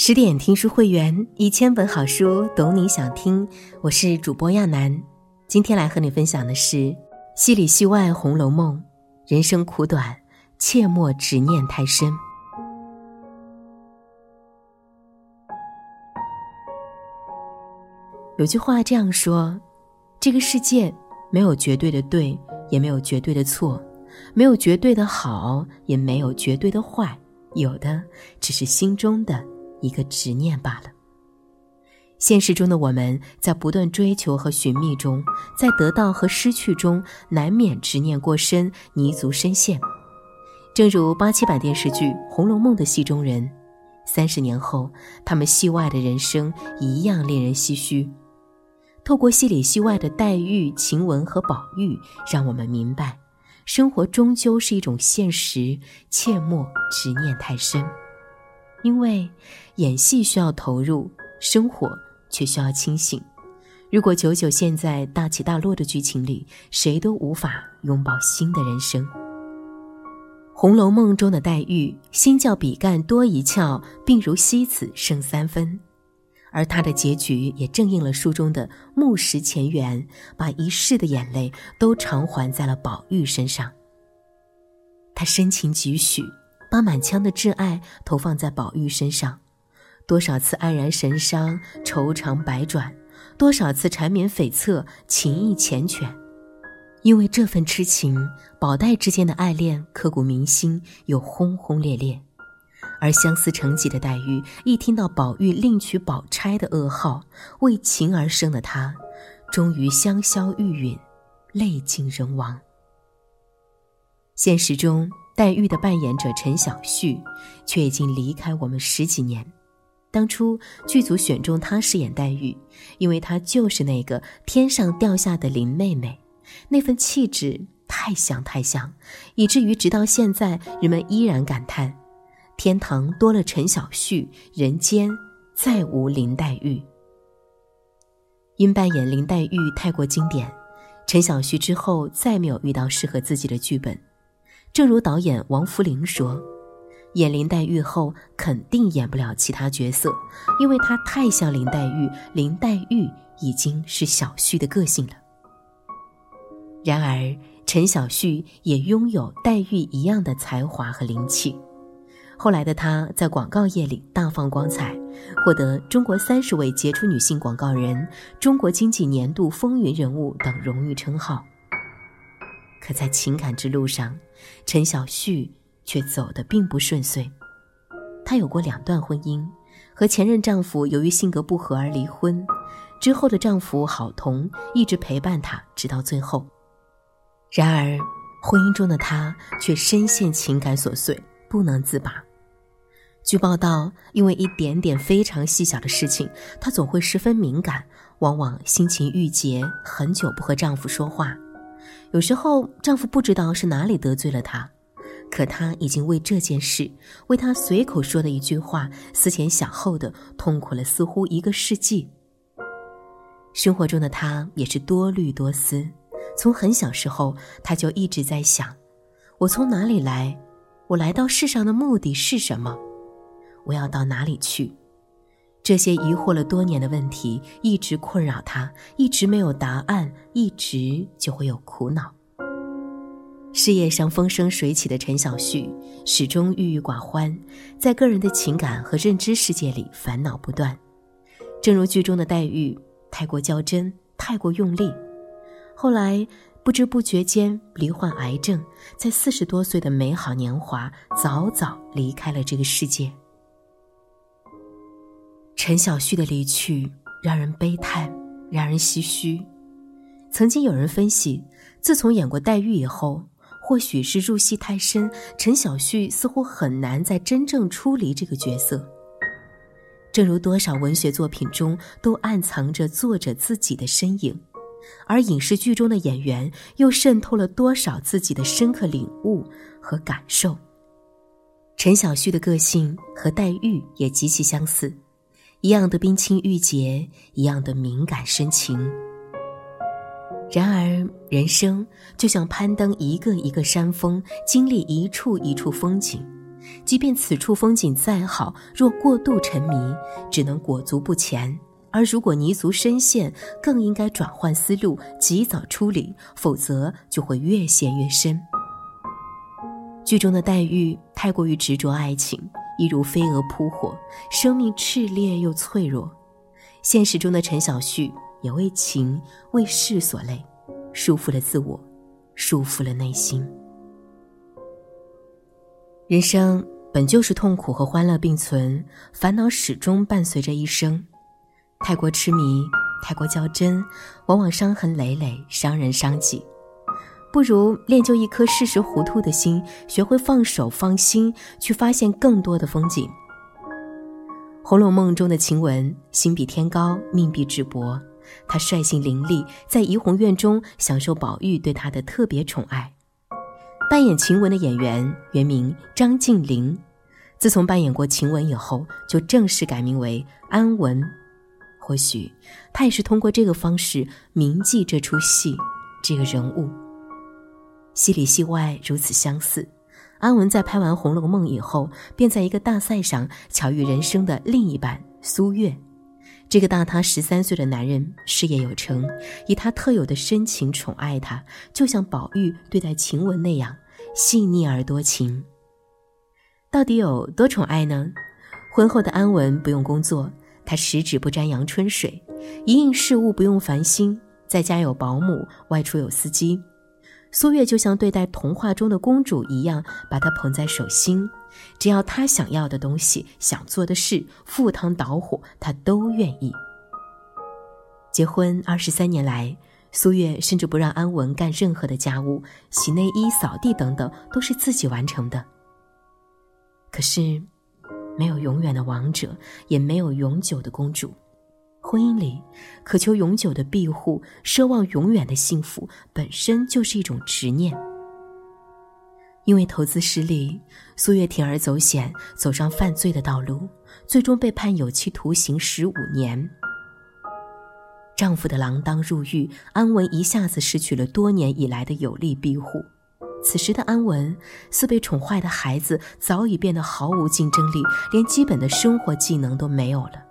十点听书会员，一千本好书，懂你想听。我是主播亚楠，今天来和你分享的是《戏里戏外红楼梦》，人生苦短，切莫执念太深。有句话这样说：这个世界没有绝对的对，也没有绝对的错，没有绝对的好，也没有绝对的坏，有的只是心中的。一个执念罢了。现实中的我们在不断追求和寻觅中，在得到和失去中，难免执念过深，泥足深陷。正如八七版电视剧《红楼梦》的戏中人，三十年后，他们戏外的人生一样令人唏嘘。透过戏里戏外的黛玉、晴雯和宝玉，让我们明白，生活终究是一种现实，切莫执念太深。因为演戏需要投入，生活却需要清醒。如果久久陷在大起大落的剧情里，谁都无法拥抱新的人生。《红楼梦》中的黛玉，心较比干多一窍，病如西子胜三分，而她的结局也正应了书中的木石前缘，把一世的眼泪都偿还在了宝玉身上。她深情几许。把满腔的挚爱投放在宝玉身上，多少次黯然神伤、愁肠百转，多少次缠绵悱恻、情意缱绻。因为这份痴情，宝黛之间的爱恋刻骨铭心又轰轰烈烈。而相思成疾的黛玉，一听到宝玉另娶宝钗的噩耗，为情而生的她，终于香消玉殒，泪尽人亡。现实中。黛玉的扮演者陈小旭，却已经离开我们十几年。当初剧组选中她饰演黛玉，因为她就是那个天上掉下的林妹妹，那份气质太像太像，以至于直到现在，人们依然感叹：天堂多了陈小旭，人间再无林黛玉。因扮演林黛玉太过经典，陈小旭之后再没有遇到适合自己的剧本。正如导演王福林说：“演林黛玉后，肯定演不了其他角色，因为她太像林黛玉。林黛玉已经是小旭的个性了。然而，陈小旭也拥有黛玉一样的才华和灵气。后来的她在广告业里大放光彩，获得中国三十位杰出女性广告人、中国经济年度风云人物等荣誉称号。”可在情感之路上，陈小旭却走得并不顺遂。她有过两段婚姻，和前任丈夫由于性格不合而离婚。之后的丈夫郝彤一直陪伴她直到最后。然而，婚姻中的她却深陷情感琐碎，不能自拔。据报道，因为一点点非常细小的事情，她总会十分敏感，往往心情郁结，很久不和丈夫说话。有时候，丈夫不知道是哪里得罪了她，可她已经为这件事，为他随口说的一句话，思前想后的痛苦了似乎一个世纪。生活中的她也是多虑多思，从很小时候，她就一直在想：我从哪里来？我来到世上的目的是什么？我要到哪里去？这些疑惑了多年的问题一直困扰他，一直没有答案，一直就会有苦恼。事业上风生水起的陈小旭，始终郁郁寡欢，在个人的情感和认知世界里烦恼不断。正如剧中的黛玉，太过较真，太过用力，后来不知不觉间罹患癌症，在四十多岁的美好年华，早早离开了这个世界。陈小旭的离去让人悲叹，让人唏嘘。曾经有人分析，自从演过黛玉以后，或许是入戏太深，陈小旭似乎很难再真正出离这个角色。正如多少文学作品中都暗藏着作者自己的身影，而影视剧中的演员又渗透了多少自己的深刻领悟和感受。陈小旭的个性和黛玉也极其相似。一样的冰清玉洁，一样的敏感深情。然而，人生就像攀登一个一个山峰，经历一处一处风景，即便此处风景再好，若过度沉迷，只能裹足不前；而如果泥足深陷，更应该转换思路，及早处理，否则就会越陷越深。剧中的黛玉太过于执着爱情，一如飞蛾扑火，生命炽烈又脆弱。现实中的陈小旭也为情为事所累，束缚了自我，束缚了内心。人生本就是痛苦和欢乐并存，烦恼始终伴随着一生。太过痴迷，太过较真，往往伤痕累累，伤人伤己。不如练就一颗适时糊涂的心，学会放手放心，去发现更多的风景。《红楼梦》中的晴雯，心比天高，命比纸薄。她率性伶俐，在怡红院中享受宝玉对她的特别宠爱。扮演晴雯的演员原名张静玲，自从扮演过晴雯以后，就正式改名为安雯。或许，他也是通过这个方式铭记这出戏，这个人物。戏里戏外如此相似，安雯在拍完《红楼梦》以后，便在一个大赛上巧遇人生的另一半苏月。这个大他十三岁的男人事业有成，以他特有的深情宠爱她，就像宝玉对待晴雯那样细腻而多情。到底有多宠爱呢？婚后的安雯不用工作，她十指不沾阳春水，一应事务不用烦心，在家有保姆，外出有司机。苏月就像对待童话中的公主一样，把她捧在手心。只要他想要的东西、想做的事，赴汤蹈火，他都愿意。结婚二十三年来，苏月甚至不让安雯干任何的家务，洗内衣、扫地等等都是自己完成的。可是，没有永远的王者，也没有永久的公主。婚姻里，渴求永久的庇护，奢望永远的幸福，本身就是一种执念。因为投资失利，苏月铤而走险，走上犯罪的道路，最终被判有期徒刑十五年。丈夫的锒铛入狱，安雯一下子失去了多年以来的有力庇护。此时的安雯，似被宠坏的孩子，早已变得毫无竞争力，连基本的生活技能都没有了。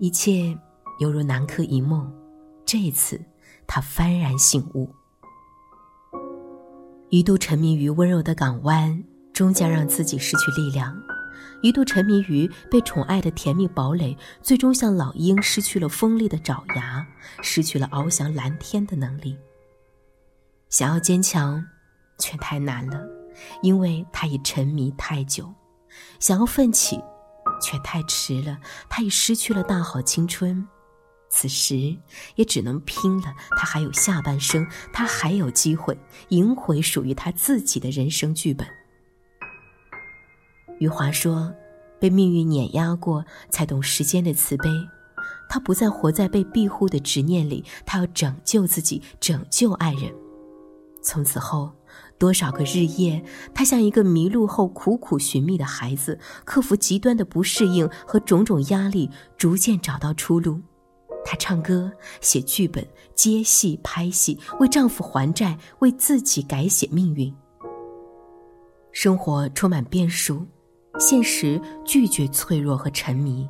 一切犹如南柯一梦，这一次，他幡然醒悟。一度沉迷于温柔的港湾，终将让自己失去力量；一度沉迷于被宠爱的甜蜜堡垒，最终像老鹰失去了锋利的爪牙，失去了翱翔蓝天的能力。想要坚强，却太难了，因为他已沉迷太久；想要奋起，却太迟了，他已失去了大好青春。此时也只能拼了，他还有下半生，他还有机会赢回属于他自己的人生剧本。余华说：“被命运碾压过，才懂时间的慈悲。”他不再活在被庇护的执念里，他要拯救自己，拯救爱人。从此后，多少个日夜，他像一个迷路后苦苦寻觅的孩子，克服极端的不适应和种种压力，逐渐找到出路。她唱歌、写剧本、接戏、拍戏，为丈夫还债，为自己改写命运。生活充满变数，现实拒绝脆弱和沉迷，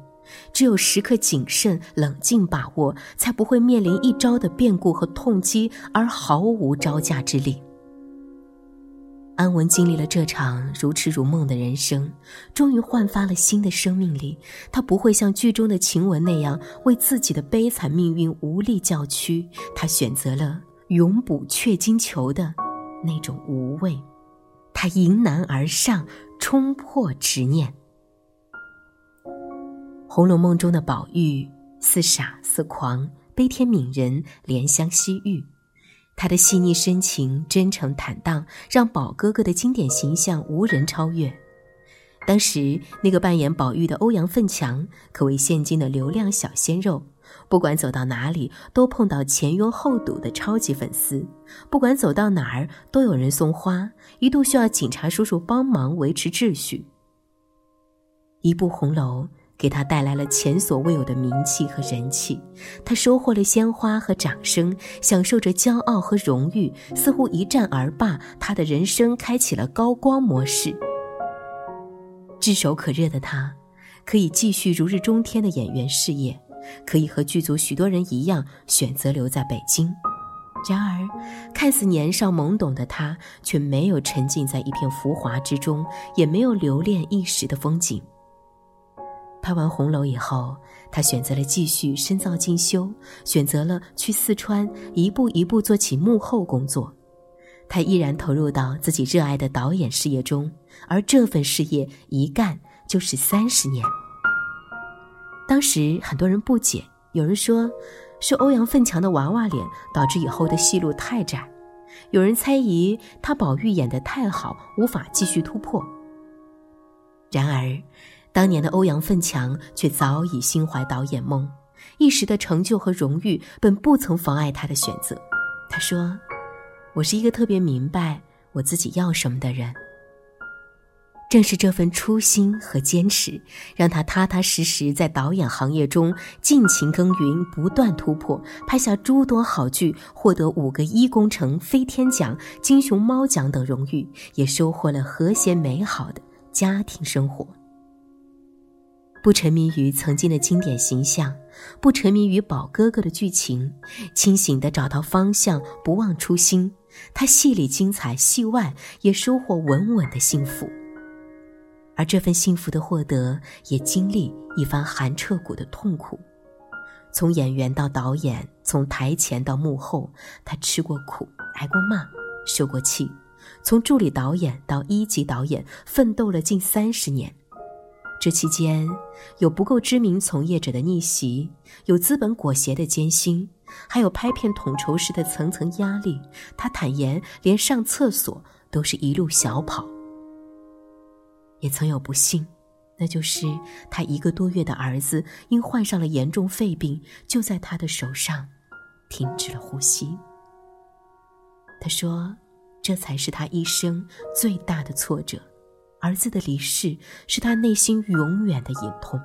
只有时刻谨慎、冷静把握，才不会面临一朝的变故和痛击而毫无招架之力。安雯经历了这场如痴如梦的人生，终于焕发了新的生命力。她不会像剧中的晴雯那样为自己的悲惨命运无力叫屈，她选择了永补雀金球的那种无畏。她迎难而上，冲破执念。《红楼梦》中的宝玉似傻似狂，悲天悯人，怜香惜玉。他的细腻深情、真诚坦荡，让宝哥哥的经典形象无人超越。当时那个扮演宝玉的欧阳奋强，可谓现今的流量小鲜肉。不管走到哪里，都碰到前拥后堵的超级粉丝；不管走到哪儿，都有人送花，一度需要警察叔叔帮忙维持秩序。一部红楼。给他带来了前所未有的名气和人气，他收获了鲜花和掌声，享受着骄傲和荣誉，似乎一战而罢，他的人生开启了高光模式。炙手可热的他，可以继续如日中天的演员事业，可以和剧组许多人一样选择留在北京。然而，看似年少懵懂的他，却没有沉浸在一片浮华之中，也没有留恋一时的风景。拍完《红楼》以后，他选择了继续深造进修，选择了去四川一步一步做起幕后工作。他依然投入到自己热爱的导演事业中，而这份事业一干就是三十年。当时很多人不解，有人说是欧阳奋强的娃娃脸导致以后的戏路太窄，有人猜疑他宝玉演得太好，无法继续突破。然而。当年的欧阳奋强却早已心怀导演梦，一时的成就和荣誉本不曾妨碍他的选择。他说：“我是一个特别明白我自己要什么的人。”正是这份初心和坚持，让他踏踏实实在导演行业中尽情耕耘，不断突破，拍下诸多好剧，获得五个一工程飞天奖、金熊猫奖等荣誉，也收获了和谐美好的家庭生活。不沉迷于曾经的经典形象，不沉迷于宝哥哥的剧情，清醒地找到方向，不忘初心。他戏里精彩，戏外也收获稳稳的幸福。而这份幸福的获得，也经历一番寒彻骨的痛苦。从演员到导演，从台前到幕后，他吃过苦，挨过骂，受过气。从助理导演到一级导演，奋斗了近三十年。这期间，有不够知名从业者的逆袭，有资本裹挟的艰辛，还有拍片统筹时的层层压力。他坦言，连上厕所都是一路小跑。也曾有不幸，那就是他一个多月的儿子因患上了严重肺病，就在他的手上停止了呼吸。他说：“这才是他一生最大的挫折。”儿子的离世是他内心永远的隐痛。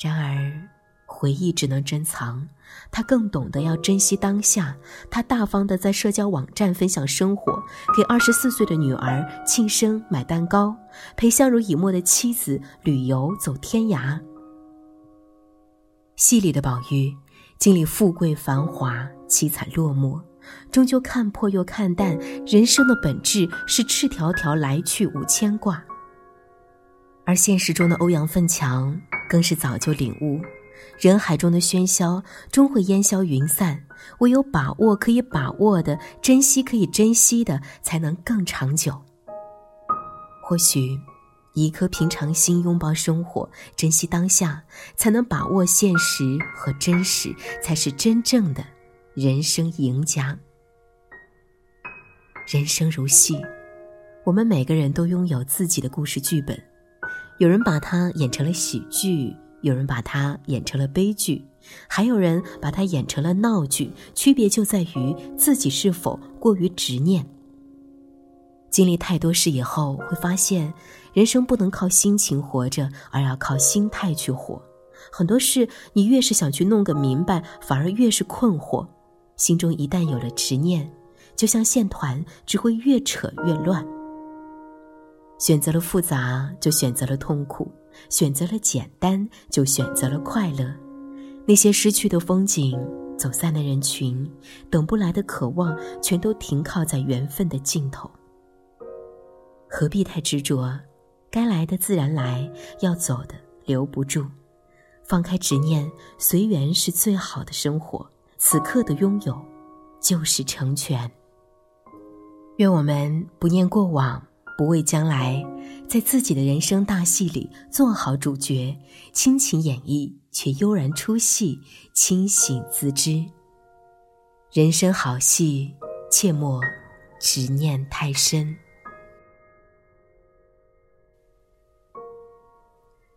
然而，回忆只能珍藏，他更懂得要珍惜当下。他大方的在社交网站分享生活，给二十四岁的女儿庆生买蛋糕，陪相濡以沫的妻子旅游走天涯。戏里的宝玉，经历富贵繁华，凄惨落寞。终究看破又看淡，人生的本质是赤条条来去无牵挂。而现实中的欧阳奋强更是早就领悟，人海中的喧嚣终会烟消云散，唯有把握可以把握的，珍惜可以珍惜的，才能更长久。或许，以一颗平常心拥抱生活，珍惜当下，才能把握现实和真实，才是真正的。人生赢家。人生如戏，我们每个人都拥有自己的故事剧本。有人把它演成了喜剧，有人把它演成了悲剧，还有人把它演成了闹剧。区别就在于自己是否过于执念。经历太多事以后，会发现人生不能靠心情活着，而要靠心态去活。很多事，你越是想去弄个明白，反而越是困惑。心中一旦有了执念，就像线团，只会越扯越乱。选择了复杂，就选择了痛苦；选择了简单，就选择了快乐。那些失去的风景，走散的人群，等不来的渴望，全都停靠在缘分的尽头。何必太执着？该来的自然来，要走的留不住。放开执念，随缘是最好的生活。此刻的拥有，就是成全。愿我们不念过往，不畏将来，在自己的人生大戏里做好主角，倾情演绎，却悠然出戏，清醒自知。人生好戏，切莫执念太深。